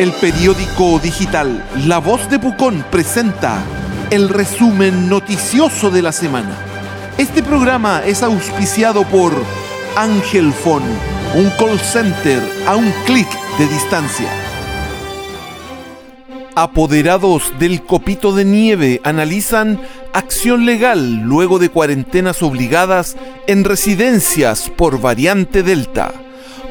El periódico digital La Voz de Pucón presenta el resumen noticioso de la semana. Este programa es auspiciado por Ángel Phone, un call center a un clic de distancia. Apoderados del copito de nieve analizan acción legal luego de cuarentenas obligadas en residencias por variante Delta.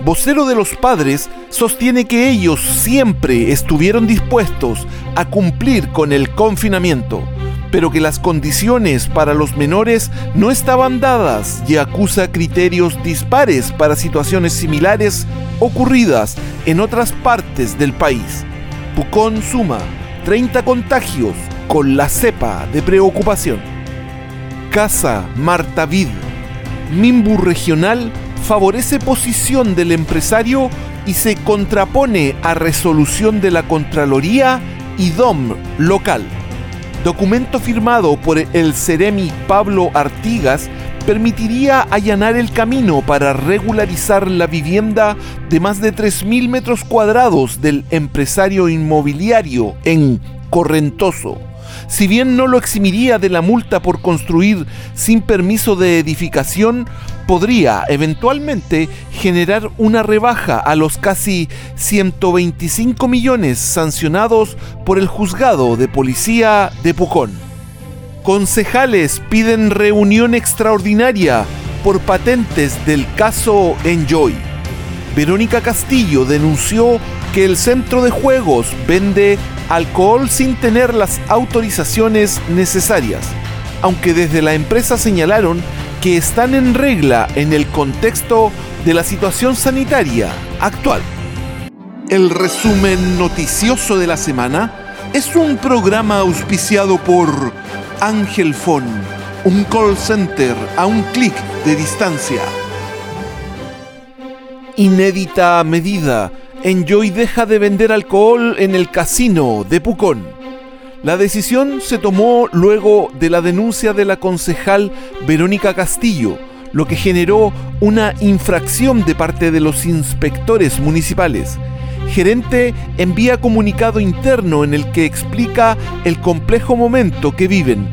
Vocero de los padres sostiene que ellos siempre estuvieron dispuestos a cumplir con el confinamiento, pero que las condiciones para los menores no estaban dadas y acusa criterios dispares para situaciones similares ocurridas en otras partes del país. Pucón suma 30 contagios con la cepa de preocupación. Casa Marta Vid. Mimbu Regional favorece posición del empresario y se contrapone a resolución de la Contraloría y DOM local. Documento firmado por el Ceremi Pablo Artigas permitiría allanar el camino para regularizar la vivienda de más de 3.000 metros cuadrados del empresario inmobiliario en Correntoso si bien no lo eximiría de la multa por construir sin permiso de edificación, podría eventualmente generar una rebaja a los casi 125 millones sancionados por el juzgado de policía de Pucón. Concejales piden reunión extraordinaria por patentes del caso Enjoy. Verónica Castillo denunció que el centro de juegos vende alcohol sin tener las autorizaciones necesarias, aunque desde la empresa señalaron que están en regla en el contexto de la situación sanitaria actual. El resumen noticioso de la semana es un programa auspiciado por Ángel Phone, un call center a un clic de distancia. Inédita medida Enjoy deja de vender alcohol en el casino de Pucón. La decisión se tomó luego de la denuncia de la concejal Verónica Castillo, lo que generó una infracción de parte de los inspectores municipales. Gerente envía comunicado interno en el que explica el complejo momento que viven.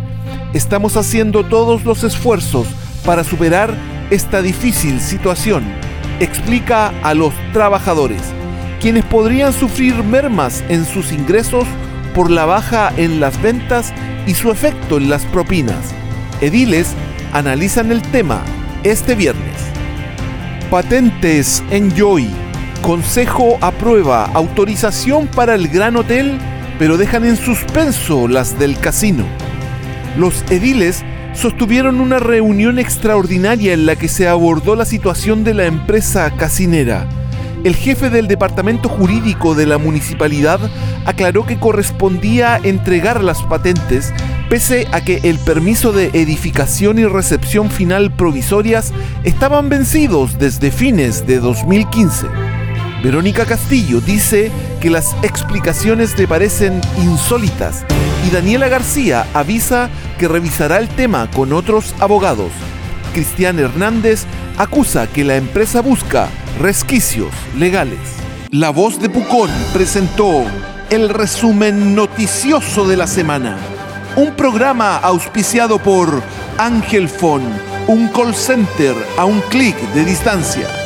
Estamos haciendo todos los esfuerzos para superar esta difícil situación, explica a los trabajadores quienes podrían sufrir mermas en sus ingresos por la baja en las ventas y su efecto en las propinas. Ediles analizan el tema este viernes. Patentes Enjoy. Consejo aprueba autorización para el Gran Hotel, pero dejan en suspenso las del casino. Los ediles sostuvieron una reunión extraordinaria en la que se abordó la situación de la empresa casinera el jefe del departamento jurídico de la municipalidad aclaró que correspondía entregar las patentes pese a que el permiso de edificación y recepción final provisorias estaban vencidos desde fines de 2015. Verónica Castillo dice que las explicaciones le parecen insólitas y Daniela García avisa que revisará el tema con otros abogados. Cristian Hernández acusa que la empresa busca resquicios legales. La voz de Pucón presentó el resumen noticioso de la semana. Un programa auspiciado por Ángel Phone, un call center a un clic de distancia.